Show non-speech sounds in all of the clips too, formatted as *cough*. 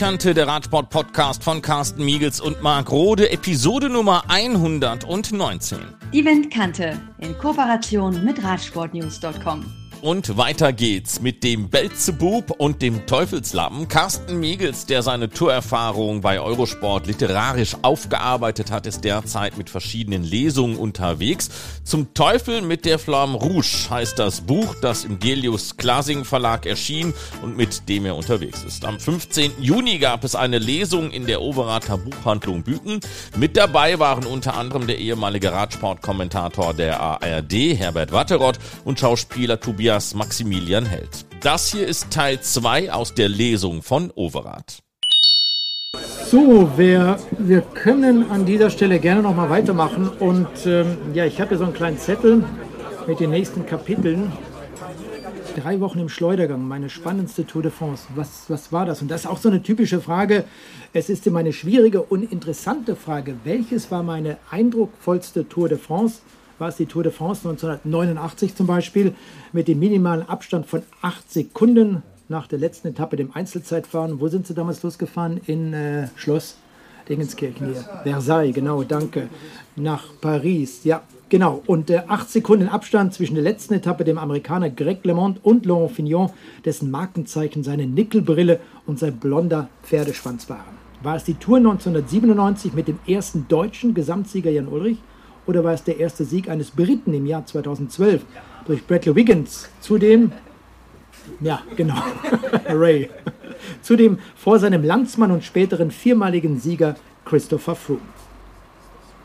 Windkante, der Radsport-Podcast von Carsten Miegels und Marc Rode, Episode Nummer 119. Die Windkante in Kooperation mit Radsportnews.com. Und weiter geht's mit dem Belzebub und dem Teufelslappen. Carsten Miegels, der seine Tourerfahrung bei Eurosport literarisch aufgearbeitet hat, ist derzeit mit verschiedenen Lesungen unterwegs. Zum Teufel mit der Flamme Rouge heißt das Buch, das im Gelius Klasing Verlag erschien und mit dem er unterwegs ist. Am 15. Juni gab es eine Lesung in der Overater Buchhandlung Büken. Mit dabei waren unter anderem der ehemalige Radsportkommentator der ARD, Herbert Watteroth, und Schauspieler Tobias Tobias Maximilian Held. Das hier ist Teil 2 aus der Lesung von Overath. So, wir, wir können an dieser Stelle gerne noch mal weitermachen. Und ähm, ja, ich habe hier so einen kleinen Zettel mit den nächsten Kapiteln. Drei Wochen im Schleudergang, meine spannendste Tour de France. Was, was war das? Und das ist auch so eine typische Frage. Es ist immer eine schwierige und interessante Frage. Welches war meine eindrucksvollste Tour de France? War es die Tour de France 1989 zum Beispiel mit dem minimalen Abstand von 8 Sekunden nach der letzten Etappe, dem Einzelzeitfahren. Wo sind Sie damals losgefahren? In äh, Schloss Dingenskirchen hier. Versailles, genau, danke. Nach Paris, ja, genau. Und äh, 8 Sekunden Abstand zwischen der letzten Etappe, dem Amerikaner Greg LeMond und Laurent Fignon, dessen Markenzeichen seine Nickelbrille und sein blonder Pferdeschwanz waren. War es die Tour 1997 mit dem ersten deutschen Gesamtsieger Jan Ulrich? Oder war es der erste Sieg eines Briten im Jahr 2012 durch Bradley Wiggins? Zudem, ja, genau, *laughs* Ray. Zudem vor seinem Landsmann und späteren viermaligen Sieger Christopher Froome.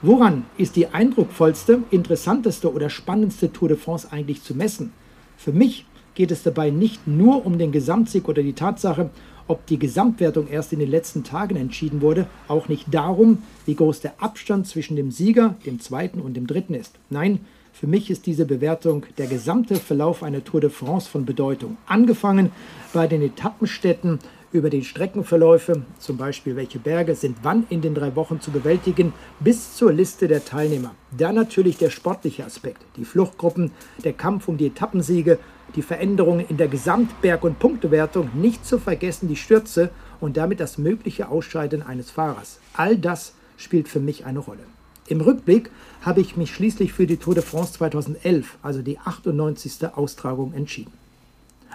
Woran ist die eindrucksvollste, interessanteste oder spannendste Tour de France eigentlich zu messen? Für mich geht es dabei nicht nur um den Gesamtsieg oder die Tatsache, ob die Gesamtwertung erst in den letzten Tagen entschieden wurde, auch nicht darum, wie groß der Abstand zwischen dem Sieger, dem zweiten und dem dritten ist. Nein, für mich ist diese Bewertung der gesamte Verlauf einer Tour de France von Bedeutung. Angefangen bei den Etappenstädten über die Streckenverläufe, zum Beispiel welche Berge sind wann in den drei Wochen zu bewältigen, bis zur Liste der Teilnehmer. Dann natürlich der sportliche Aspekt, die Fluchtgruppen, der Kampf um die Etappensiege, die Veränderungen in der Gesamtberg- und Punktewertung, nicht zu vergessen die Stürze und damit das mögliche Ausscheiden eines Fahrers. All das spielt für mich eine Rolle. Im Rückblick habe ich mich schließlich für die Tour de France 2011, also die 98. Austragung, entschieden.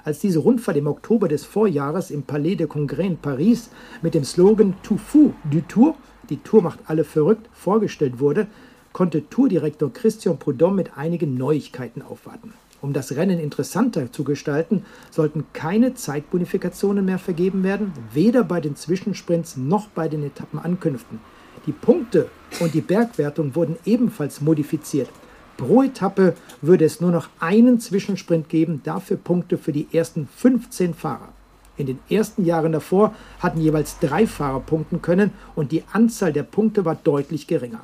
Als diese Rundfahrt im Oktober des Vorjahres im Palais de Congrès in Paris mit dem Slogan Tout fou du Tour, die Tour macht alle verrückt, vorgestellt wurde, konnte Tourdirektor Christian Prudhomme mit einigen Neuigkeiten aufwarten. Um das Rennen interessanter zu gestalten, sollten keine Zeitbonifikationen mehr vergeben werden, weder bei den Zwischensprints noch bei den Etappenankünften. Die Punkte und die Bergwertung wurden ebenfalls modifiziert. Pro Etappe würde es nur noch einen Zwischensprint geben, dafür Punkte für die ersten 15 Fahrer. In den ersten Jahren davor hatten jeweils drei Fahrer punkten können und die Anzahl der Punkte war deutlich geringer.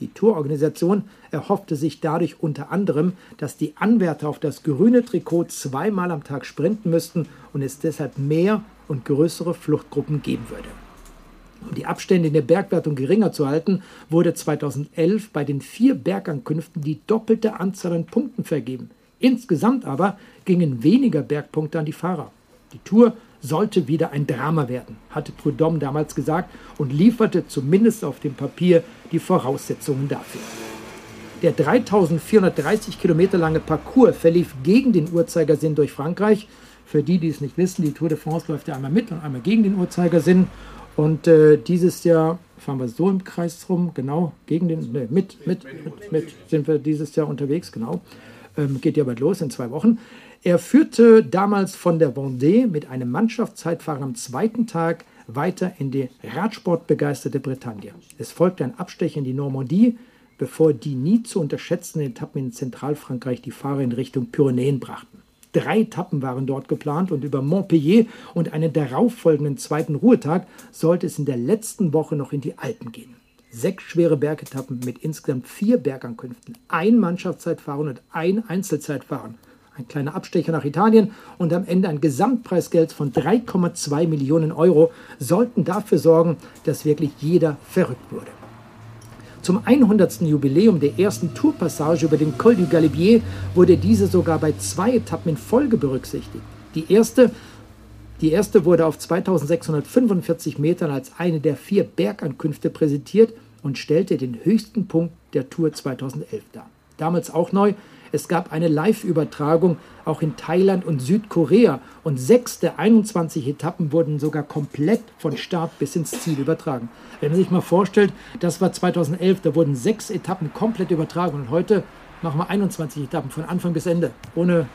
Die Tourorganisation erhoffte sich dadurch unter anderem, dass die Anwärter auf das grüne Trikot zweimal am Tag sprinten müssten und es deshalb mehr und größere Fluchtgruppen geben würde. Um die Abstände in der Bergwertung geringer zu halten, wurde 2011 bei den vier Bergankünften die doppelte Anzahl an Punkten vergeben. Insgesamt aber gingen weniger Bergpunkte an die Fahrer. Die Tour sollte wieder ein Drama werden, hatte Prudhomme damals gesagt und lieferte zumindest auf dem Papier die Voraussetzungen dafür. Der 3430 Kilometer lange Parcours verlief gegen den Uhrzeigersinn durch Frankreich. Für die, die es nicht wissen, die Tour de France läuft ja einmal mit und einmal gegen den Uhrzeigersinn. Und äh, dieses Jahr fahren wir so im Kreis rum, genau, gegen den, ne, mit, mit, mit, mit, sind wir dieses Jahr unterwegs, genau. Ähm, geht ja bald los in zwei Wochen. Er führte damals von der Vendée mit einem Mannschaftszeitfahrer am zweiten Tag weiter in die Radsportbegeisterte Bretagne. Es folgte ein Abstecher in die Normandie, bevor die nie zu unterschätzenden Etappen in Zentralfrankreich die Fahrer in Richtung Pyrenäen brachten. Drei Etappen waren dort geplant und über Montpellier und einen darauffolgenden zweiten Ruhetag sollte es in der letzten Woche noch in die Alpen gehen. Sechs schwere Bergetappen mit insgesamt vier Bergankünften, ein Mannschaftszeitfahren und ein Einzelzeitfahren ein kleiner Abstecher nach Italien und am Ende ein Gesamtpreisgeld von 3,2 Millionen Euro sollten dafür sorgen, dass wirklich jeder verrückt wurde. Zum 100. Jubiläum der ersten Tourpassage über den Col du Galibier wurde diese sogar bei zwei Etappen in Folge berücksichtigt. Die erste Die erste wurde auf 2645 Metern als eine der vier Bergankünfte präsentiert und stellte den höchsten Punkt der Tour 2011 dar. Damals auch neu, es gab eine Live-Übertragung auch in Thailand und Südkorea und sechs der 21 Etappen wurden sogar komplett von Start bis ins Ziel übertragen. Wenn man sich mal vorstellt, das war 2011, da wurden sechs Etappen komplett übertragen und heute machen wir 21 Etappen von Anfang bis Ende, ohne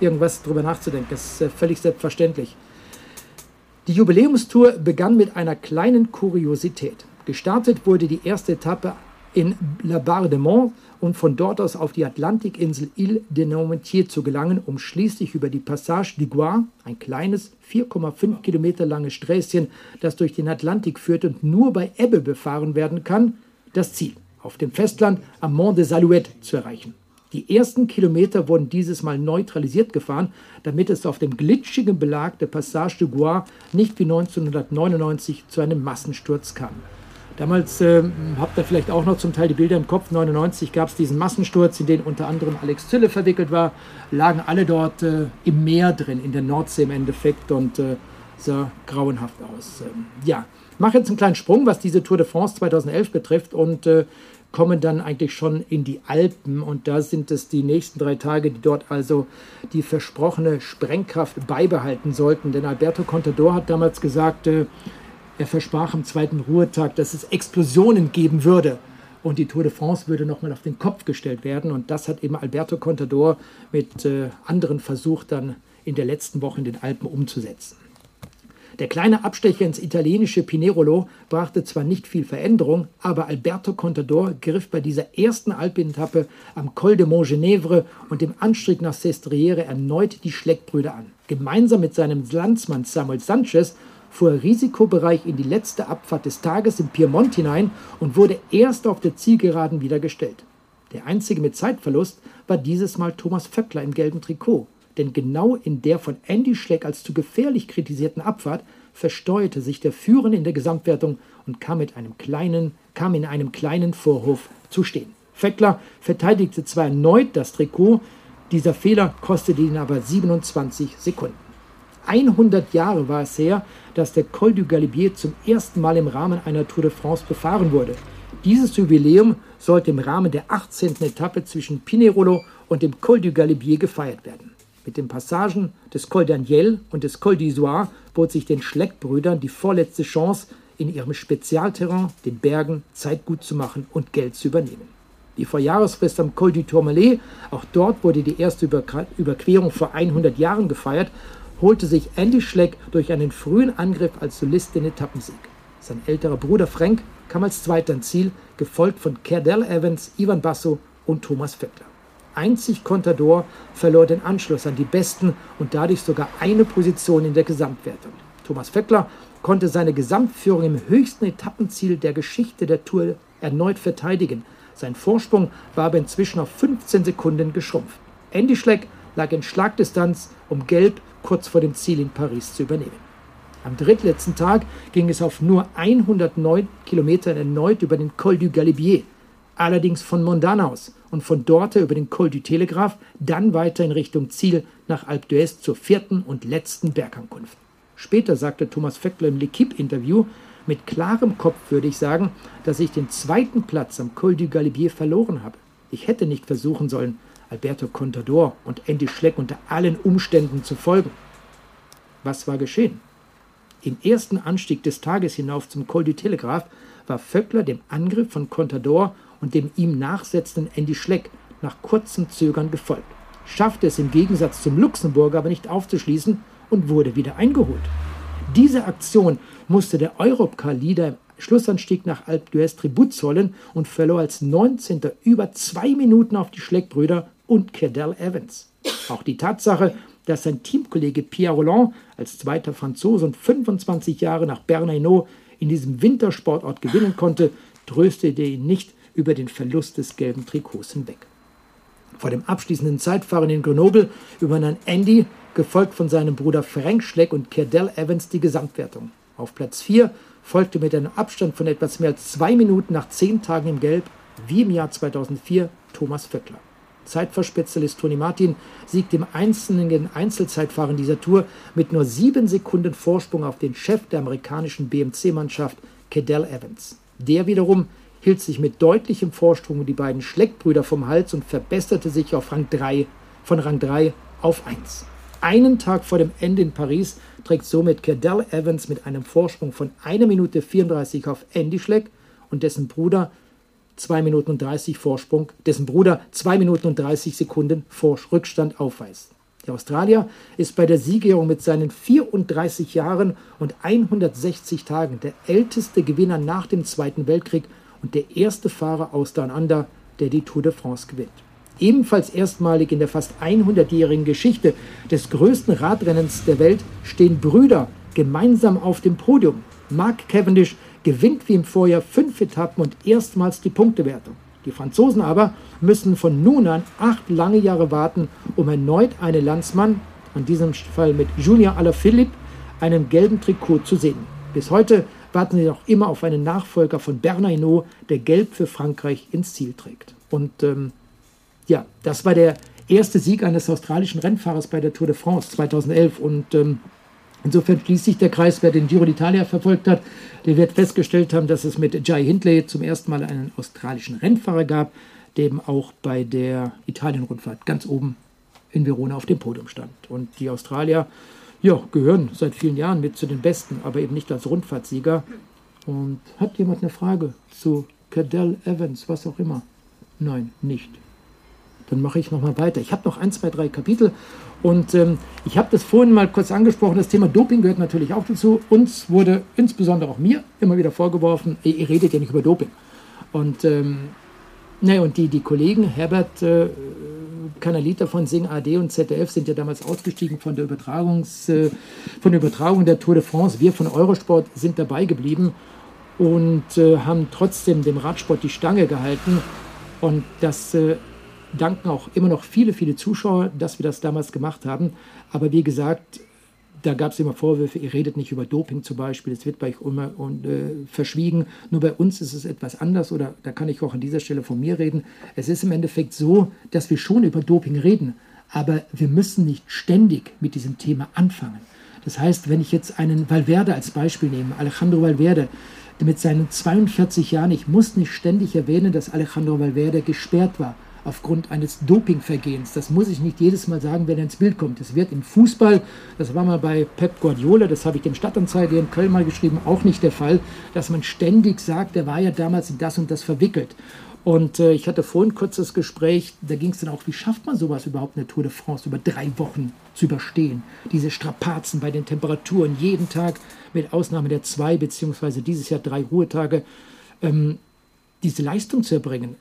irgendwas drüber nachzudenken. Das ist äh, völlig selbstverständlich. Die Jubiläumstour begann mit einer kleinen Kuriosität. Gestartet wurde die erste Etappe in La Barre de Mont und von dort aus auf die Atlantikinsel Ile de Noirmoutier zu gelangen, um schließlich über die Passage du Gois, ein kleines 4,5 Kilometer langes Sträßchen, das durch den Atlantik führt und nur bei Ebbe befahren werden kann, das Ziel auf dem Festland am Mont des Alouettes zu erreichen. Die ersten Kilometer wurden dieses Mal neutralisiert gefahren, damit es auf dem glitschigen Belag der Passage du Gois nicht wie 1999 zu einem Massensturz kam. Damals äh, habt ihr vielleicht auch noch zum Teil die Bilder im Kopf. 99 gab es diesen Massensturz, in den unter anderem Alex Zülle verwickelt war. Lagen alle dort äh, im Meer drin, in der Nordsee im Endeffekt und äh, sah grauenhaft aus. Ähm, ja, mache jetzt einen kleinen Sprung, was diese Tour de France 2011 betrifft und äh, kommen dann eigentlich schon in die Alpen und da sind es die nächsten drei Tage, die dort also die versprochene Sprengkraft beibehalten sollten. Denn Alberto Contador hat damals gesagt, äh, er versprach am zweiten Ruhetag, dass es Explosionen geben würde und die Tour de France würde nochmal auf den Kopf gestellt werden. Und das hat eben Alberto Contador mit äh, anderen versucht, dann in der letzten Woche in den Alpen umzusetzen. Der kleine Abstecher ins italienische Pinerolo brachte zwar nicht viel Veränderung, aber Alberto Contador griff bei dieser ersten Alpenetappe am Col de Montgenèvre und dem Anstieg nach Sestriere erneut die Schleckbrüder an. Gemeinsam mit seinem Landsmann Samuel Sanchez fuhr Risikobereich in die letzte Abfahrt des Tages im Piemont hinein und wurde erst auf der Zielgeraden wieder gestellt. Der einzige mit Zeitverlust war dieses Mal Thomas Vöckler im gelben Trikot, denn genau in der von Andy Schleck als zu gefährlich kritisierten Abfahrt versteuerte sich der Führende in der Gesamtwertung und kam, mit einem kleinen, kam in einem kleinen Vorhof zu stehen. Vöckler verteidigte zwar erneut das Trikot, dieser Fehler kostete ihn aber 27 Sekunden. 100 Jahre war es her, dass der Col du Galibier zum ersten Mal im Rahmen einer Tour de France befahren wurde. Dieses Jubiläum sollte im Rahmen der 18. Etappe zwischen Pinerolo und dem Col du Galibier gefeiert werden. Mit den Passagen des Col d'Aniel und des Col d'Isoire bot sich den Schleckbrüdern die vorletzte Chance, in ihrem Spezialterrain, den Bergen, Zeit gut zu machen und Geld zu übernehmen. Die Vorjahresfrist am Col du Tourmalet, auch dort wurde die erste Überquerung vor 100 Jahren gefeiert holte sich Andy Schleck durch einen frühen Angriff als Solist den Etappensieg. Sein älterer Bruder Frank kam als Zweiter ins Ziel, gefolgt von Cardell Evans, Ivan Basso und Thomas Vettler. Einzig Contador verlor den Anschluss an die Besten und dadurch sogar eine Position in der Gesamtwertung. Thomas Vettler konnte seine Gesamtführung im höchsten Etappenziel der Geschichte der Tour erneut verteidigen. Sein Vorsprung war aber inzwischen auf 15 Sekunden geschrumpft. Andy Schleck lag in Schlagdistanz, um Gelb kurz vor dem Ziel in Paris zu übernehmen. Am drittletzten Tag ging es auf nur 109 Kilometern erneut über den Col du Galibier, allerdings von Mondana aus und von dort über den Col du Telegraph, dann weiter in Richtung Ziel nach Alpe d'Huez zur vierten und letzten Bergankunft. Später sagte Thomas Vöckler im L'Equipe-Interview, mit klarem Kopf würde ich sagen, dass ich den zweiten Platz am Col du Galibier verloren habe. Ich hätte nicht versuchen sollen, Alberto Contador und Andy Schleck unter allen Umständen zu folgen. Was war geschehen? Im ersten Anstieg des Tages hinauf zum Col du Telegraph war Vöckler dem Angriff von Contador und dem ihm nachsetzenden Andy Schleck nach kurzem Zögern gefolgt, schaffte es im Gegensatz zum Luxemburger aber nicht aufzuschließen und wurde wieder eingeholt. Diese Aktion musste der Europcar-Leader im Schlussanstieg nach Alpe d'Huez Tribut zollen und verlor als 19. über zwei Minuten auf die Schleckbrüder und Cadell Evans. Auch die Tatsache, dass sein Teamkollege Pierre Roland als zweiter Franzose und 25 Jahre nach Bernayneau in diesem Wintersportort gewinnen konnte, tröstete ihn nicht über den Verlust des gelben Trikots hinweg. Vor dem abschließenden Zeitfahren in Grenoble übernahm Andy, gefolgt von seinem Bruder Frank Schleck und Cadell Evans, die Gesamtwertung. Auf Platz 4 folgte mit einem Abstand von etwas mehr als zwei Minuten nach zehn Tagen im Gelb, wie im Jahr 2004, Thomas Vöckler. Zeitfahrspezialist Tony Martin siegt im einzelnen Einzelzeitfahren dieser Tour mit nur sieben Sekunden Vorsprung auf den Chef der amerikanischen BMC-Mannschaft, Cadell Evans. Der wiederum hielt sich mit deutlichem Vorsprung die beiden Schleckbrüder vom Hals und verbesserte sich auf Rang 3, von Rang 3 auf 1. Einen Tag vor dem Ende in Paris trägt somit Cadell Evans mit einem Vorsprung von 1 Minute 34 auf Andy Schleck und dessen Bruder 2 Minuten und 30 Vorsprung, dessen Bruder 2 Minuten und 30 Sekunden vor Rückstand aufweist. Der Australier ist bei der Siegerehrung mit seinen 34 Jahren und 160 Tagen der älteste Gewinner nach dem Zweiten Weltkrieg und der erste Fahrer aus Down Under, der die Tour de France gewinnt. Ebenfalls erstmalig in der fast 100-jährigen Geschichte des größten Radrennens der Welt stehen Brüder gemeinsam auf dem Podium. Mark Cavendish gewinnt wie im Vorjahr fünf Etappen und erstmals die Punktewertung. Die Franzosen aber müssen von nun an acht lange Jahre warten, um erneut einen Landsmann, in diesem Fall mit Julien Alaphilippe, einen gelben Trikot zu sehen. Bis heute warten sie noch immer auf einen Nachfolger von Bernard Hinault, der gelb für Frankreich ins Ziel trägt. Und ähm, ja, das war der erste Sieg eines australischen Rennfahrers bei der Tour de France 2011. Und ähm, insofern schließt sich der Kreis, wer den Giro d'Italia verfolgt hat, der wird festgestellt haben, dass es mit Jai Hindley zum ersten Mal einen australischen Rennfahrer gab, der eben auch bei der Italien-Rundfahrt ganz oben in Verona auf dem Podium stand. Und die Australier ja, gehören seit vielen Jahren mit zu den Besten, aber eben nicht als Rundfahrtsieger. Und hat jemand eine Frage zu Cadell Evans, was auch immer? Nein, nicht. Dann mache ich nochmal weiter. Ich habe noch ein, zwei, drei Kapitel und ähm, ich habe das vorhin mal kurz angesprochen. Das Thema Doping gehört natürlich auch dazu. Uns wurde insbesondere auch mir immer wieder vorgeworfen, ihr, ihr redet ja nicht über Doping. Und ähm, naja, und die, die Kollegen, Herbert äh, Kanalita von Sing AD und ZDF sind ja damals ausgestiegen von der, Übertragungs, äh, von der Übertragung der Tour de France. Wir von Eurosport sind dabei geblieben und äh, haben trotzdem dem Radsport die Stange gehalten. Und das äh, danken auch immer noch viele, viele Zuschauer, dass wir das damals gemacht haben. Aber wie gesagt, da gab es immer Vorwürfe, ihr redet nicht über Doping zum Beispiel, es wird bei euch immer und, äh, verschwiegen. Nur bei uns ist es etwas anders oder da kann ich auch an dieser Stelle von mir reden. Es ist im Endeffekt so, dass wir schon über Doping reden, aber wir müssen nicht ständig mit diesem Thema anfangen. Das heißt, wenn ich jetzt einen Valverde als Beispiel nehme, Alejandro Valverde, mit seinen 42 Jahren, ich muss nicht ständig erwähnen, dass Alejandro Valverde gesperrt war aufgrund eines Dopingvergehens. Das muss ich nicht jedes Mal sagen, wenn er ins Bild kommt. Es wird im Fußball, das war mal bei Pep Guardiola, das habe ich dem Stadtanzeiger in Köln mal geschrieben, auch nicht der Fall, dass man ständig sagt, er war ja damals in das und das verwickelt. Und äh, ich hatte vorhin ein kurzes Gespräch, da ging es dann auch, wie schafft man sowas überhaupt in der Tour de France über drei Wochen zu überstehen? Diese Strapazen bei den Temperaturen, jeden Tag mit Ausnahme der zwei, beziehungsweise dieses Jahr drei Ruhetage, ähm, diese Leistung zu erbringen.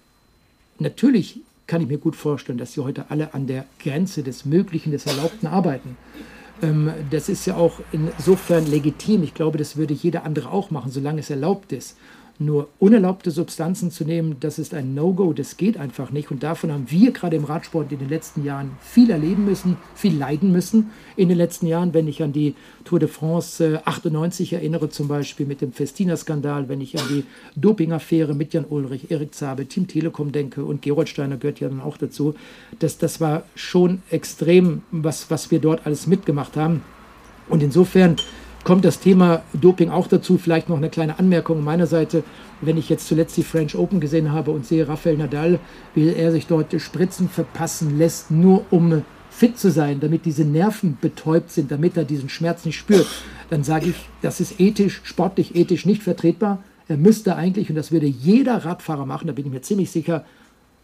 Natürlich kann ich mir gut vorstellen, dass sie heute alle an der Grenze des Möglichen, des Erlaubten arbeiten. Ähm, das ist ja auch insofern legitim. Ich glaube, das würde jeder andere auch machen, solange es erlaubt ist. Nur unerlaubte Substanzen zu nehmen, das ist ein No-Go, das geht einfach nicht. Und davon haben wir gerade im Radsport in den letzten Jahren viel erleben müssen, viel leiden müssen in den letzten Jahren. Wenn ich an die Tour de France 98 äh, erinnere, zum Beispiel mit dem Festina-Skandal, wenn ich an die Doping-Affäre mit Jan Ulrich, Erik Zabel, Team Telekom denke und Gerold Steiner gehört ja dann auch dazu, das, das war schon extrem, was, was wir dort alles mitgemacht haben. Und insofern kommt das Thema Doping auch dazu. Vielleicht noch eine kleine Anmerkung meiner Seite. Wenn ich jetzt zuletzt die French Open gesehen habe und sehe Rafael Nadal, wie er sich dort Spritzen verpassen lässt, nur um fit zu sein, damit diese Nerven betäubt sind, damit er diesen Schmerz nicht spürt, dann sage ich, das ist ethisch, sportlich ethisch nicht vertretbar. Er müsste eigentlich, und das würde jeder Radfahrer machen, da bin ich mir ziemlich sicher,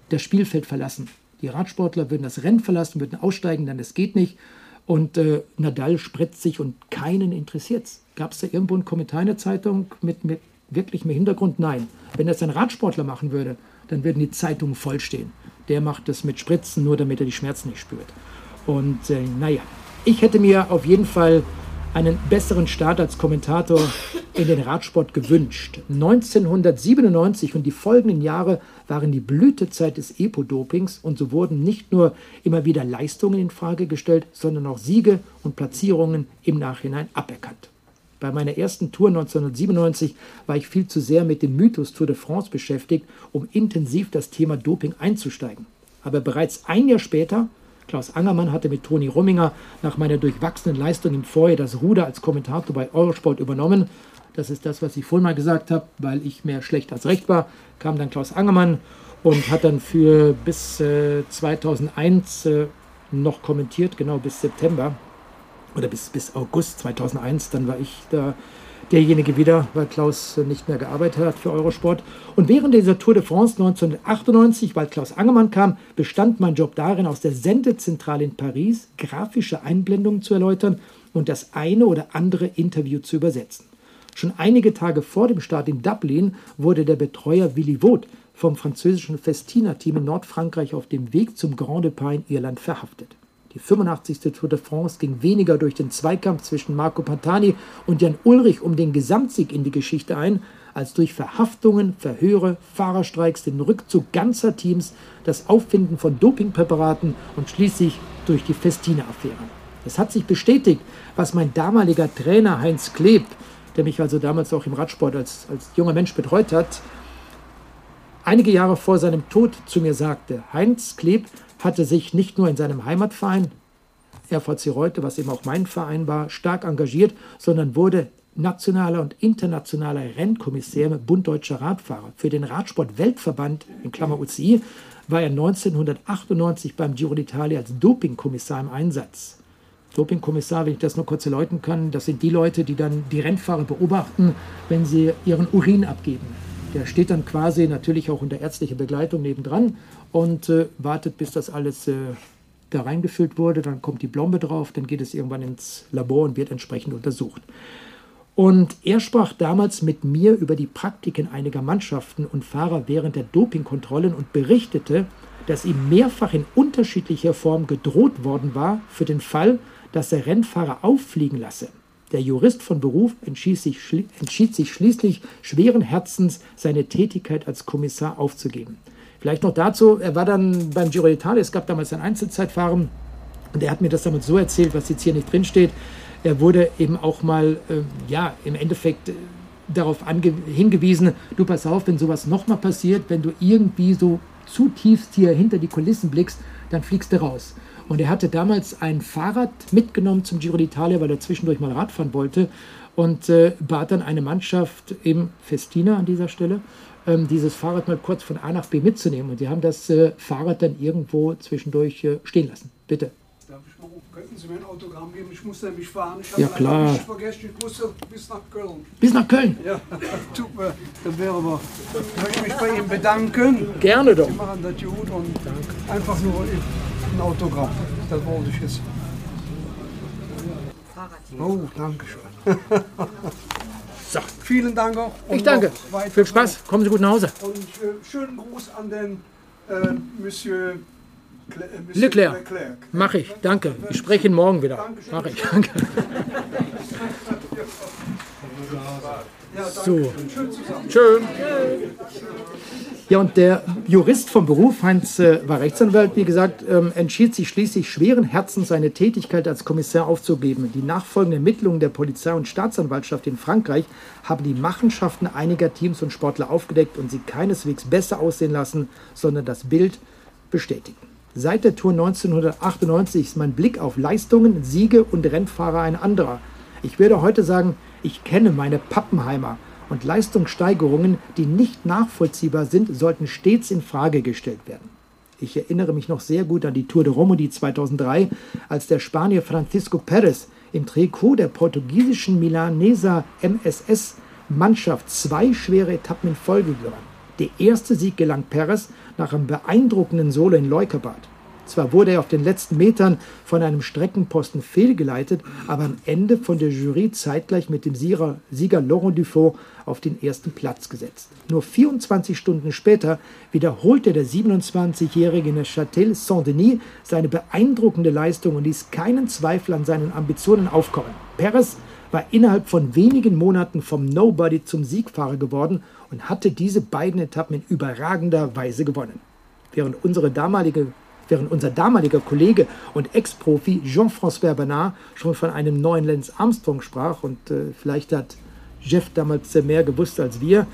das Spielfeld verlassen. Die Radsportler würden das Rennen verlassen, würden aussteigen, dann das geht nicht. Und äh, Nadal spritzt sich und keinen interessiert es. Gab es da irgendwo einen Kommentar in der Zeitung mit, mit wirklich Hintergrund? Nein. Wenn das ein Radsportler machen würde, dann würden die Zeitungen vollstehen. Der macht das mit Spritzen, nur damit er die Schmerzen nicht spürt. Und äh, naja, ich hätte mir auf jeden Fall einen besseren Start als Kommentator in den Radsport gewünscht. 1997 und die folgenden Jahre waren die Blütezeit des Epo-Dopings und so wurden nicht nur immer wieder Leistungen in Frage gestellt, sondern auch Siege und Platzierungen im Nachhinein aberkannt. Bei meiner ersten Tour 1997 war ich viel zu sehr mit dem Mythos Tour de France beschäftigt, um intensiv das Thema Doping einzusteigen. Aber bereits ein Jahr später, Klaus Angermann hatte mit Toni Rumminger nach meiner durchwachsenen Leistung im Vorjahr das Ruder als Kommentator bei Eurosport übernommen. Das ist das, was ich vorhin mal gesagt habe, weil ich mehr schlecht als recht war. Kam dann Klaus Angermann und hat dann für bis äh, 2001 äh, noch kommentiert, genau bis September oder bis, bis August 2001. Dann war ich da derjenige wieder, weil Klaus nicht mehr gearbeitet hat für Eurosport. Und während dieser Tour de France 1998, weil Klaus Angermann kam, bestand mein Job darin, aus der Sendezentrale in Paris grafische Einblendungen zu erläutern und das eine oder andere Interview zu übersetzen. Schon einige Tage vor dem Start in Dublin wurde der Betreuer Willy Vogt vom französischen Festina-Team in Nordfrankreich auf dem Weg zum Grand Depart in Irland verhaftet. Die 85. Tour de France ging weniger durch den Zweikampf zwischen Marco Pantani und Jan Ulrich um den Gesamtsieg in die Geschichte ein, als durch Verhaftungen, Verhöre, Fahrerstreiks, den Rückzug ganzer Teams, das Auffinden von Dopingpräparaten und schließlich durch die Festina-Affäre. Es hat sich bestätigt, was mein damaliger Trainer Heinz Kleb, der mich also damals auch im Radsport als, als junger Mensch betreut hat, einige Jahre vor seinem Tod zu mir sagte. Heinz Kleb hatte sich nicht nur in seinem Heimatverein, RVC Reute, was eben auch mein Verein war, stark engagiert, sondern wurde nationaler und internationaler Rennkommissär im Bund Deutscher Radfahrer. Für den Radsport-Weltverband, in Klammer UCI, war er 1998 beim Giro d'Italia als Dopingkommissar im Einsatz. Dopingkommissar, wenn ich das nur kurz erläutern kann, das sind die Leute, die dann die Rennfahrer beobachten, wenn sie ihren Urin abgeben. Der steht dann quasi natürlich auch unter ärztlicher Begleitung nebendran und äh, wartet, bis das alles äh, da reingefüllt wurde. Dann kommt die Blombe drauf, dann geht es irgendwann ins Labor und wird entsprechend untersucht. Und er sprach damals mit mir über die Praktiken einiger Mannschaften und Fahrer während der Dopingkontrollen und berichtete, dass ihm mehrfach in unterschiedlicher Form gedroht worden war für den Fall, dass er Rennfahrer auffliegen lasse. Der Jurist von Beruf entschied sich, entschied sich schließlich schweren Herzens, seine Tätigkeit als Kommissar aufzugeben. Vielleicht noch dazu, er war dann beim Giro d'Italia, es gab damals ein Einzelzeitfahren und er hat mir das damals so erzählt, was jetzt hier nicht drin steht. Er wurde eben auch mal, äh, ja, im Endeffekt äh, darauf hingewiesen, du pass auf, wenn sowas nochmal passiert, wenn du irgendwie so zutiefst hier hinter die Kulissen blickst, dann fliegst du raus. Und er hatte damals ein Fahrrad mitgenommen zum Giro d'Italia, weil er zwischendurch mal Radfahren wollte und äh, bat dann eine Mannschaft im Festina an dieser Stelle, ähm, dieses Fahrrad mal kurz von A nach B mitzunehmen. Und die haben das äh, Fahrrad dann irgendwo zwischendurch äh, stehen lassen. Bitte. Könnten Sie mir ein Autogramm geben? Ich muss nämlich fahren. Ich habe ja, klar. nicht vergessen, ich musste bis nach Köln. Bis nach Köln? Ja, *laughs* tut mir, das wäre aber. Ich möchte mich bei Ihnen bedanken. Gerne doch. Sie machen das gut und Danke. einfach nur ein Autogramm. Das wollte ich jetzt. Oh, danke schön. *laughs* so. Vielen Dank auch. Ich danke. Viel Spaß. Kommen Sie gut nach Hause. Und äh, schönen Gruß an den äh, Monsieur Leclerc. Leclerc. Mach ich. Danke. Ich spreche ihn morgen wieder. Mach ich. Danke. So. Schön. Ja, und der Jurist vom Beruf, Heinz äh, war Rechtsanwalt, wie gesagt, ähm, entschied sich schließlich schweren Herzens, seine Tätigkeit als Kommissar aufzugeben. Die nachfolgenden Ermittlungen der Polizei und Staatsanwaltschaft in Frankreich haben die Machenschaften einiger Teams und Sportler aufgedeckt und sie keineswegs besser aussehen lassen, sondern das Bild bestätigen. Seit der Tour 1998 ist mein Blick auf Leistungen, Siege und Rennfahrer ein anderer. Ich würde heute sagen, ich kenne meine Pappenheimer und Leistungssteigerungen, die nicht nachvollziehbar sind, sollten stets in Frage gestellt werden. Ich erinnere mich noch sehr gut an die Tour de Romandie 2003, als der Spanier Francisco Perez im Trikot der portugiesischen Milaneser MSS Mannschaft zwei schwere Etappen in Folge gewann. Der erste Sieg gelang Perez nach einem beeindruckenden Solo in Leukerbad. Zwar wurde er auf den letzten Metern von einem Streckenposten fehlgeleitet, aber am Ende von der Jury zeitgleich mit dem Sieger, Sieger Laurent Dufaux auf den ersten Platz gesetzt. Nur 24 Stunden später wiederholte der 27-Jährige in Châtel Saint-Denis seine beeindruckende Leistung und ließ keinen Zweifel an seinen Ambitionen aufkommen. Perez war innerhalb von wenigen Monaten vom Nobody zum Siegfahrer geworden und hatte diese beiden Etappen in überragender Weise gewonnen. Während unsere damalige während unser damaliger Kollege und Ex-Profi Jean-François Bernard schon von einem neuen Lance Armstrong sprach und äh, vielleicht hat Jeff damals mehr gewusst als wir,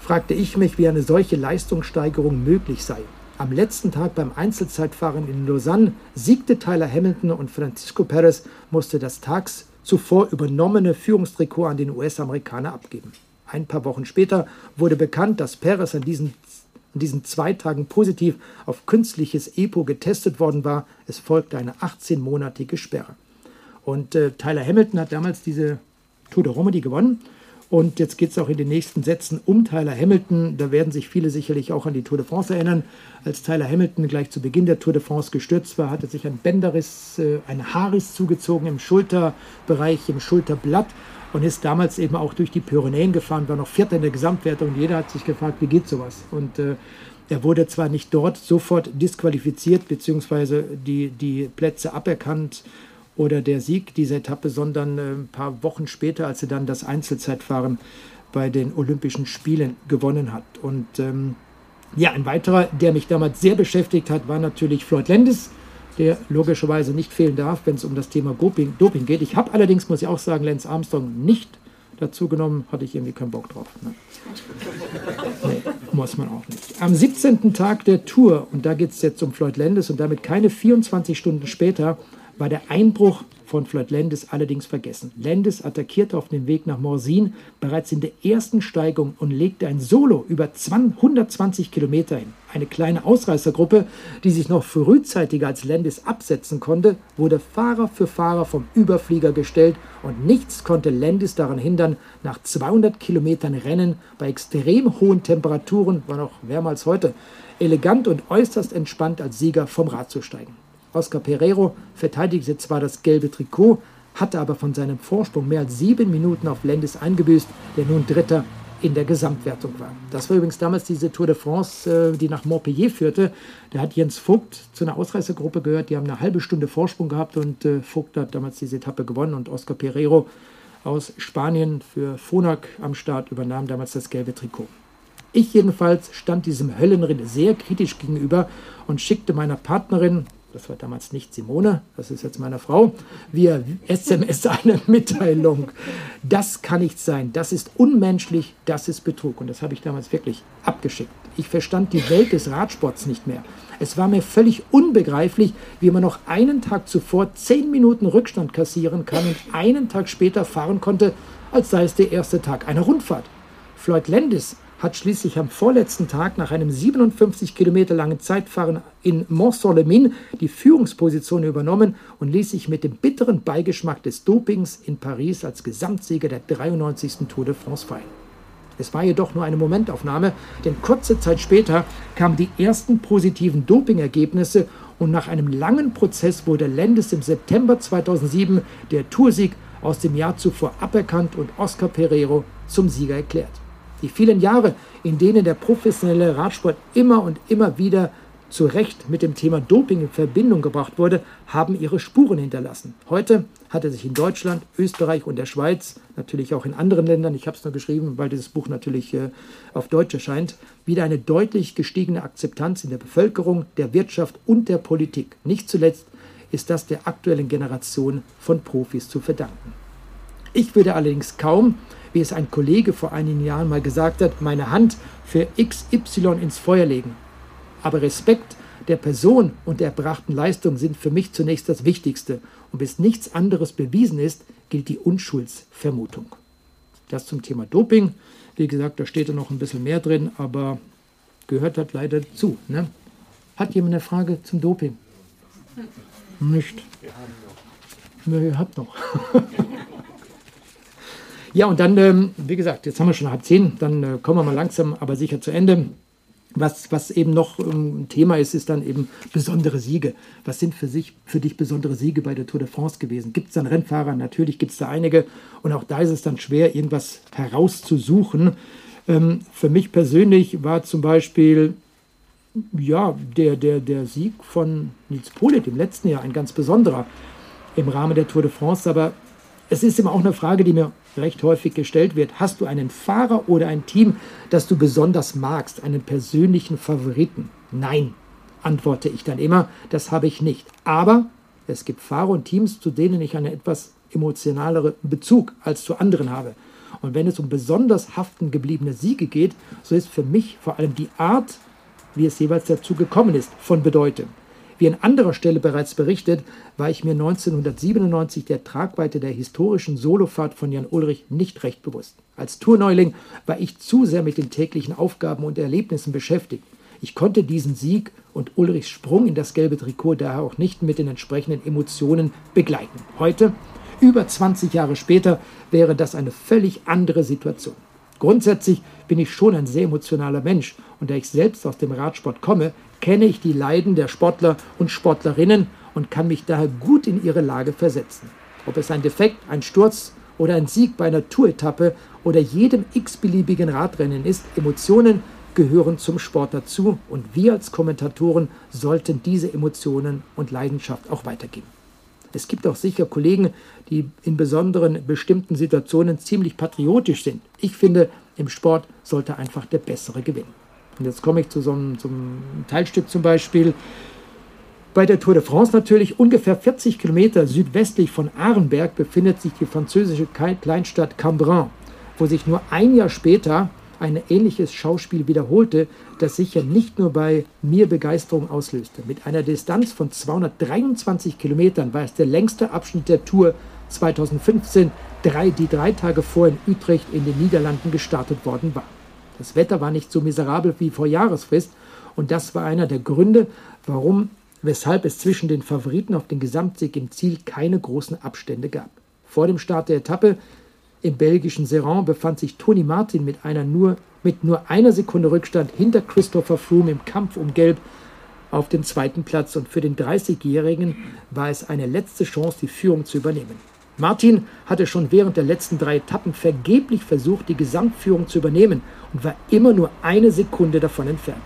fragte ich mich, wie eine solche Leistungssteigerung möglich sei. Am letzten Tag beim Einzelzeitfahren in Lausanne siegte Tyler Hamilton und Francisco Perez musste das tags zuvor übernommene Führungstrikot an den US-Amerikaner abgeben. Ein paar Wochen später wurde bekannt, dass Perez an diesen, an diesen zwei Tagen positiv auf künstliches EPO getestet worden war. Es folgte eine 18-monatige Sperre. Und äh, Tyler Hamilton hat damals diese Tour de Romandie gewonnen. Und jetzt geht es auch in den nächsten Sätzen um Tyler Hamilton. Da werden sich viele sicherlich auch an die Tour de France erinnern. Als Tyler Hamilton gleich zu Beginn der Tour de France gestürzt war, hatte sich ein Bänderriss, äh, ein Haarriss zugezogen im Schulterbereich, im Schulterblatt und ist damals eben auch durch die Pyrenäen gefahren, war noch Vierter in der Gesamtwertung und jeder hat sich gefragt, wie geht sowas? Und äh, er wurde zwar nicht dort sofort disqualifiziert, beziehungsweise die, die Plätze aberkannt oder der Sieg dieser Etappe, sondern äh, ein paar Wochen später, als er dann das Einzelzeitfahren bei den Olympischen Spielen gewonnen hat. Und ähm, ja, ein weiterer, der mich damals sehr beschäftigt hat, war natürlich Floyd Landis, der logischerweise nicht fehlen darf, wenn es um das Thema Doping, Doping geht. Ich habe allerdings, muss ich auch sagen, Lance Armstrong nicht dazu genommen, hatte ich irgendwie keinen Bock drauf. Ne? Nee, muss man auch nicht. Am 17. Tag der Tour, und da geht es jetzt um Floyd Landis und damit keine 24 Stunden später, war der Einbruch von Floyd Landis allerdings vergessen. Landis attackierte auf dem Weg nach Morsin bereits in der ersten Steigung und legte ein Solo über 120 Kilometer hin. Eine kleine Ausreißergruppe, die sich noch frühzeitiger als Landis absetzen konnte, wurde Fahrer für Fahrer vom Überflieger gestellt und nichts konnte Landis daran hindern, nach 200 Kilometern Rennen bei extrem hohen Temperaturen, war noch wärmer als heute, elegant und äußerst entspannt als Sieger vom Rad zu steigen. Oscar Pereiro verteidigte zwar das gelbe Trikot, hatte aber von seinem Vorsprung mehr als sieben Minuten auf Landis eingebüßt, der nun Dritter in der Gesamtwertung war. Das war übrigens damals diese Tour de France, äh, die nach Montpellier führte. Da hat Jens Vogt zu einer Ausreißergruppe gehört, die haben eine halbe Stunde Vorsprung gehabt und äh, Vogt hat damals diese Etappe gewonnen und Oscar Pereiro aus Spanien für Phonak am Start übernahm damals das gelbe Trikot. Ich jedenfalls stand diesem Höllenritt sehr kritisch gegenüber und schickte meiner Partnerin, das war damals nicht Simone, das ist jetzt meine Frau, via SMS eine *laughs* Mitteilung. Das kann nicht sein, das ist unmenschlich, das ist Betrug. Und das habe ich damals wirklich abgeschickt. Ich verstand die Welt des Radsports nicht mehr. Es war mir völlig unbegreiflich, wie man noch einen Tag zuvor zehn Minuten Rückstand kassieren kann und einen Tag später fahren konnte, als sei es der erste Tag einer Rundfahrt. Floyd Landis hat schließlich am vorletzten Tag nach einem 57 Kilometer langen Zeitfahren in Mont-Solemin die Führungsposition übernommen und ließ sich mit dem bitteren Beigeschmack des Dopings in Paris als Gesamtsieger der 93. Tour de France feiern. Es war jedoch nur eine Momentaufnahme, denn kurze Zeit später kamen die ersten positiven Dopingergebnisse und nach einem langen Prozess wurde Landis im September 2007 der Toursieg aus dem Jahr zuvor aberkannt und Oscar Pereiro zum Sieger erklärt. Die vielen Jahre, in denen der professionelle Radsport immer und immer wieder zu Recht mit dem Thema Doping in Verbindung gebracht wurde, haben ihre Spuren hinterlassen. Heute hat er sich in Deutschland, Österreich und der Schweiz, natürlich auch in anderen Ländern, ich habe es nur geschrieben, weil dieses Buch natürlich äh, auf Deutsch erscheint, wieder eine deutlich gestiegene Akzeptanz in der Bevölkerung, der Wirtschaft und der Politik. Nicht zuletzt ist das der aktuellen Generation von Profis zu verdanken. Ich würde allerdings kaum wie es ein Kollege vor einigen Jahren mal gesagt hat, meine Hand für XY ins Feuer legen. Aber Respekt der Person und der erbrachten Leistung sind für mich zunächst das Wichtigste. Und bis nichts anderes bewiesen ist, gilt die Unschuldsvermutung. Das zum Thema Doping. Wie gesagt, da steht da noch ein bisschen mehr drin, aber gehört hat leider zu. Ne? Hat jemand eine Frage zum Doping? Nicht. Wir haben noch. Ihr habt noch. *laughs* Ja, und dann, ähm, wie gesagt, jetzt haben wir schon halb zehn, dann äh, kommen wir mal langsam, aber sicher zu Ende. Was, was eben noch ähm, ein Thema ist, ist dann eben besondere Siege. Was sind für, sich, für dich besondere Siege bei der Tour de France gewesen? Gibt es dann Rennfahrer? Natürlich gibt es da einige. Und auch da ist es dann schwer, irgendwas herauszusuchen. Ähm, für mich persönlich war zum Beispiel ja, der, der, der Sieg von Nils Polit im letzten Jahr ein ganz besonderer im Rahmen der Tour de France. Aber es ist immer auch eine Frage, die mir recht häufig gestellt wird. Hast du einen Fahrer oder ein Team, das du besonders magst, einen persönlichen Favoriten? Nein, antworte ich dann immer, das habe ich nicht. Aber es gibt Fahrer und Teams, zu denen ich einen etwas emotionaleren Bezug als zu anderen habe. Und wenn es um besonders haften gebliebene Siege geht, so ist für mich vor allem die Art wie es jeweils dazu gekommen ist, von Bedeutung. Wie an anderer Stelle bereits berichtet, war ich mir 1997 der Tragweite der historischen Solofahrt von Jan Ulrich nicht recht bewusst. Als Tourneuling war ich zu sehr mit den täglichen Aufgaben und Erlebnissen beschäftigt. Ich konnte diesen Sieg und Ulrichs Sprung in das gelbe Trikot daher auch nicht mit den entsprechenden Emotionen begleiten. Heute, über 20 Jahre später, wäre das eine völlig andere Situation. Grundsätzlich bin ich schon ein sehr emotionaler Mensch und da ich selbst aus dem Radsport komme, kenne ich die Leiden der Sportler und Sportlerinnen und kann mich daher gut in ihre Lage versetzen. Ob es ein Defekt, ein Sturz oder ein Sieg bei einer Touretappe oder jedem x-beliebigen Radrennen ist, Emotionen gehören zum Sport dazu und wir als Kommentatoren sollten diese Emotionen und Leidenschaft auch weitergeben. Es gibt auch sicher Kollegen, die in besonderen bestimmten Situationen ziemlich patriotisch sind. Ich finde, im Sport sollte einfach der Bessere gewinnen. Und jetzt komme ich zu so einem, zum Teilstück zum Beispiel. Bei der Tour de France natürlich ungefähr 40 Kilometer südwestlich von Arenberg befindet sich die französische Kleinstadt Cambrin, wo sich nur ein Jahr später ein ähnliches Schauspiel wiederholte, das sicher nicht nur bei mir Begeisterung auslöste. Mit einer Distanz von 223 Kilometern war es der längste Abschnitt der Tour 2015, drei, die drei Tage vor in Utrecht in den Niederlanden gestartet worden war. Das Wetter war nicht so miserabel wie vor Jahresfrist und das war einer der Gründe, warum, weshalb es zwischen den Favoriten auf den Gesamtsieg im Ziel keine großen Abstände gab. Vor dem Start der Etappe im belgischen Serran befand sich Toni Martin mit, einer nur, mit nur einer Sekunde Rückstand hinter Christopher Froome im Kampf um Gelb auf dem zweiten Platz und für den 30-Jährigen war es eine letzte Chance, die Führung zu übernehmen. Martin hatte schon während der letzten drei Etappen vergeblich versucht, die Gesamtführung zu übernehmen und war immer nur eine Sekunde davon entfernt.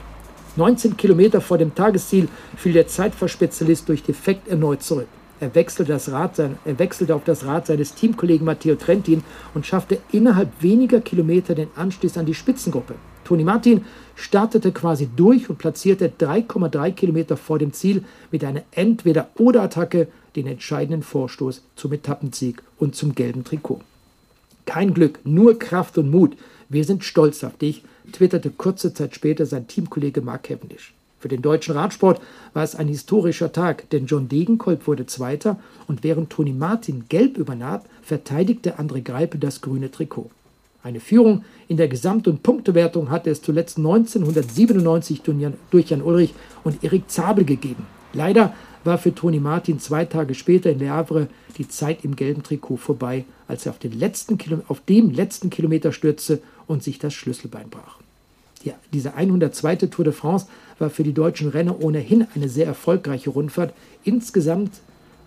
19 Kilometer vor dem Tagesziel fiel der Zeitfahrspezialist durch Defekt erneut zurück. Er wechselte, das Rad sein, er wechselte auf das Rad seines Teamkollegen Matteo Trentin und schaffte innerhalb weniger Kilometer den Anschluss an die Spitzengruppe. Toni Martin startete quasi durch und platzierte 3,3 Kilometer vor dem Ziel mit einer Entweder-Oder-Attacke den entscheidenden Vorstoß zum Etappensieg und zum gelben Trikot. Kein Glück, nur Kraft und Mut. Wir sind stolz auf dich, twitterte kurze Zeit später sein Teamkollege Mark Cavendish. Für den deutschen Radsport war es ein historischer Tag, denn John Degenkolb wurde Zweiter und während Toni Martin gelb übernahm, verteidigte André Greipel das grüne Trikot. Eine Führung in der Gesamt- und Punktewertung hatte es zuletzt 1997 durch Jan Ulrich und Erik Zabel gegeben. Leider war für Toni Martin zwei Tage später in Le Havre die Zeit im gelben Trikot vorbei, als er auf, den letzten auf dem letzten Kilometer stürzte und sich das Schlüsselbein brach. Ja, diese 102. Tour de France war für die deutschen Renner ohnehin eine sehr erfolgreiche Rundfahrt. Insgesamt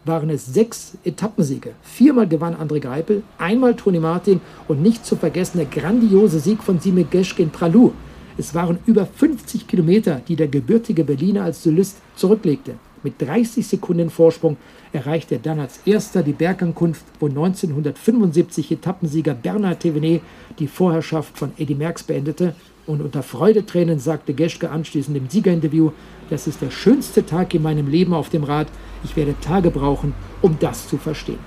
waren es sechs Etappensiege. Viermal gewann André Greipel, einmal Toni Martin und nicht zu vergessen der grandiose Sieg von Sime Geschke in Pralou. Es waren über 50 Kilometer, die der gebürtige Berliner als Solist zurücklegte. Mit 30 Sekunden Vorsprung erreichte er dann als erster die Bergankunft, wo 1975 Etappensieger Bernard Thévenet die Vorherrschaft von Eddy Merckx beendete und unter Freudetränen sagte Geschke anschließend im Siegerinterview, das ist der schönste Tag in meinem Leben auf dem Rad. Ich werde Tage brauchen, um das zu verstehen.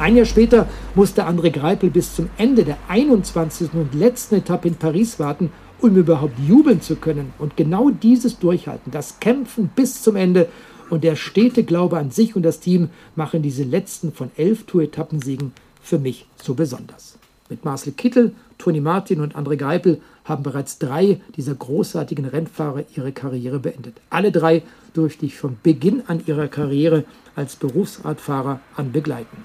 Ein Jahr später musste André Greipel bis zum Ende der 21. und letzten Etappe in Paris warten, um überhaupt jubeln zu können. Und genau dieses Durchhalten, das Kämpfen bis zum Ende und der stete Glaube an sich und das Team machen diese letzten von elf Tour-Etappensiegen für mich so besonders. Mit Marcel Kittel, Toni Martin und André Greipel haben bereits drei dieser großartigen Rennfahrer ihre Karriere beendet. Alle drei durfte ich von Beginn an ihrer Karriere als Berufsradfahrer an begleiten.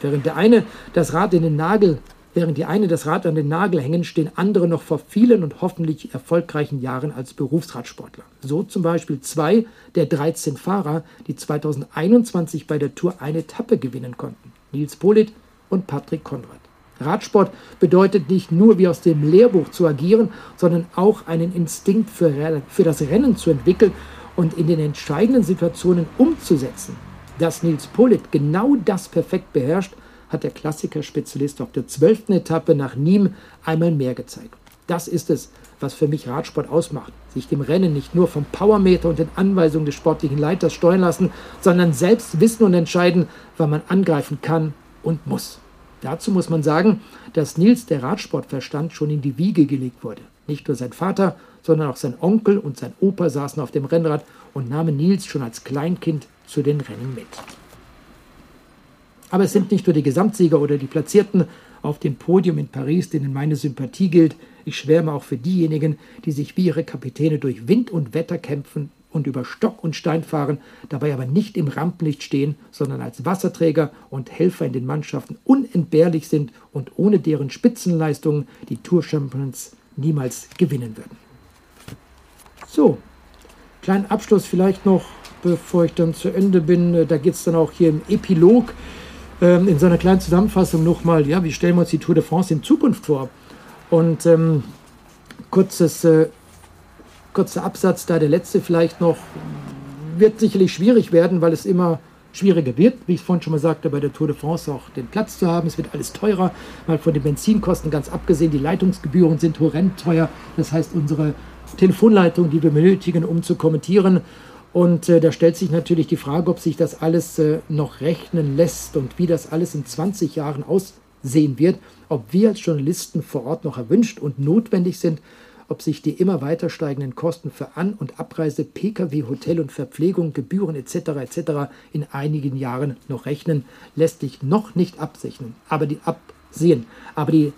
Während der eine das Rad in den Nagel, während die eine das Rad an den Nagel hängen, stehen andere noch vor vielen und hoffentlich erfolgreichen Jahren als Berufsradsportler. So zum Beispiel zwei der 13 Fahrer, die 2021 bei der Tour eine Etappe gewinnen konnten. Nils Polit und Patrick Konrad. Radsport bedeutet nicht nur wie aus dem Lehrbuch zu agieren, sondern auch einen Instinkt für, für das Rennen zu entwickeln und in den entscheidenden Situationen umzusetzen. Dass Nils Polit genau das perfekt beherrscht, hat der Klassikerspezialist auf der zwölften Etappe nach Nîmes einmal mehr gezeigt. Das ist es, was für mich Radsport ausmacht. Sich dem Rennen nicht nur vom Powermeter und den Anweisungen des sportlichen Leiters steuern lassen, sondern selbst wissen und entscheiden, wann man angreifen kann und muss. Dazu muss man sagen, dass Nils der Radsportverstand schon in die Wiege gelegt wurde. Nicht nur sein Vater, sondern auch sein Onkel und sein Opa saßen auf dem Rennrad und nahmen Nils schon als Kleinkind zu den Rennen mit. Aber es sind nicht nur die Gesamtsieger oder die Platzierten auf dem Podium in Paris, denen meine Sympathie gilt. Ich schwärme auch für diejenigen, die sich wie ihre Kapitäne durch Wind und Wetter kämpfen und über Stock und Stein fahren, dabei aber nicht im Rampenlicht stehen, sondern als Wasserträger und Helfer in den Mannschaften unentbehrlich sind und ohne deren Spitzenleistungen die Tour Champions niemals gewinnen würden. So, kleinen Abschluss vielleicht noch, bevor ich dann zu Ende bin. Da geht es dann auch hier im Epilog ähm, in seiner kleinen Zusammenfassung nochmal, ja, wie stellen wir uns die Tour de France in Zukunft vor? Und ähm, kurzes, äh, kurzer Absatz da, der letzte vielleicht noch, wird sicherlich schwierig werden, weil es immer schwieriger wird, wie ich es vorhin schon mal sagte, bei der Tour de France auch den Platz zu haben. Es wird alles teurer, weil von den Benzinkosten ganz abgesehen, die Leitungsgebühren sind horrend teuer. Das heißt, unsere Telefonleitung, die wir benötigen, um zu kommentieren und äh, da stellt sich natürlich die Frage, ob sich das alles äh, noch rechnen lässt und wie das alles in 20 Jahren aussehen wird, ob wir als Journalisten vor Ort noch erwünscht und notwendig sind, ob sich die immer weiter steigenden Kosten für An- und Abreise, Pkw, Hotel und Verpflegung, Gebühren etc. etc. in einigen Jahren noch rechnen, lässt sich noch nicht absehen. Aber die absehen. Aber die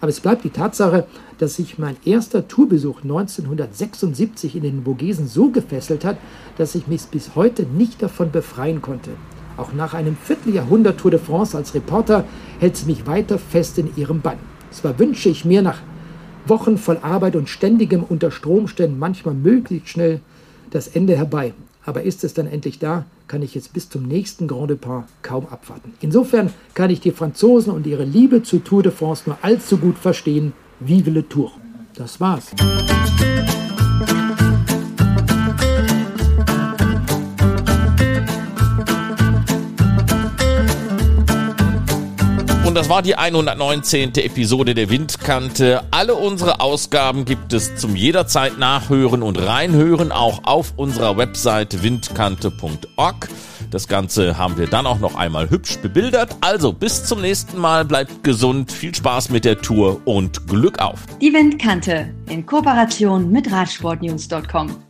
aber es bleibt die Tatsache, dass sich mein erster Tourbesuch 1976 in den Vogesen so gefesselt hat, dass ich mich bis heute nicht davon befreien konnte. Auch nach einem Vierteljahrhundert Tour de France als Reporter hält sie mich weiter fest in ihrem Bann. Zwar wünsche ich mir nach Wochen voll Arbeit und ständigem Unterstromstellen manchmal möglichst schnell das Ende herbei. Aber ist es dann endlich da, kann ich jetzt bis zum nächsten Grand Depart kaum abwarten. Insofern kann ich die Franzosen und ihre Liebe zu Tour de France nur allzu gut verstehen. Vive le Tour. Das war's. Und das war die 119. Episode der Windkante. Alle unsere Ausgaben gibt es zum jederzeit nachhören und reinhören, auch auf unserer Webseite windkante.org. Das Ganze haben wir dann auch noch einmal hübsch bebildert. Also bis zum nächsten Mal, bleibt gesund, viel Spaß mit der Tour und Glück auf. Die Windkante in Kooperation mit Radsportnews.com.